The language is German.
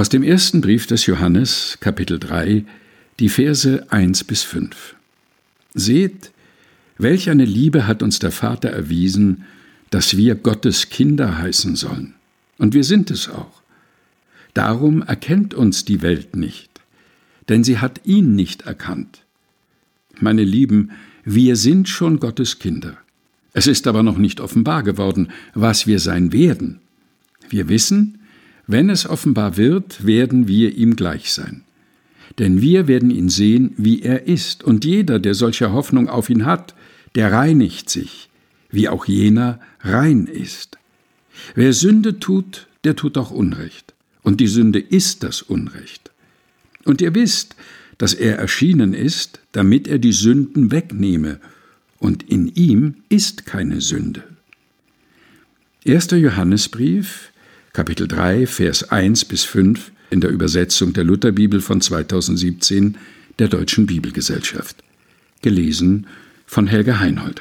Aus dem ersten Brief des Johannes, Kapitel 3, die Verse 1 bis 5. Seht, welch eine Liebe hat uns der Vater erwiesen, dass wir Gottes Kinder heißen sollen. Und wir sind es auch. Darum erkennt uns die Welt nicht, denn sie hat ihn nicht erkannt. Meine Lieben, wir sind schon Gottes Kinder. Es ist aber noch nicht offenbar geworden, was wir sein werden. Wir wissen, wenn es offenbar wird, werden wir ihm gleich sein. Denn wir werden ihn sehen, wie er ist, und jeder, der solche Hoffnung auf ihn hat, der reinigt sich, wie auch jener rein ist. Wer Sünde tut, der tut auch Unrecht, und die Sünde ist das Unrecht. Und ihr wisst, dass er erschienen ist, damit er die Sünden wegnehme, und in ihm ist keine Sünde. 1. Johannesbrief, Kapitel 3, Vers 1 bis 5 in der Übersetzung der Lutherbibel von 2017 der Deutschen Bibelgesellschaft. Gelesen von Helge Heinhold.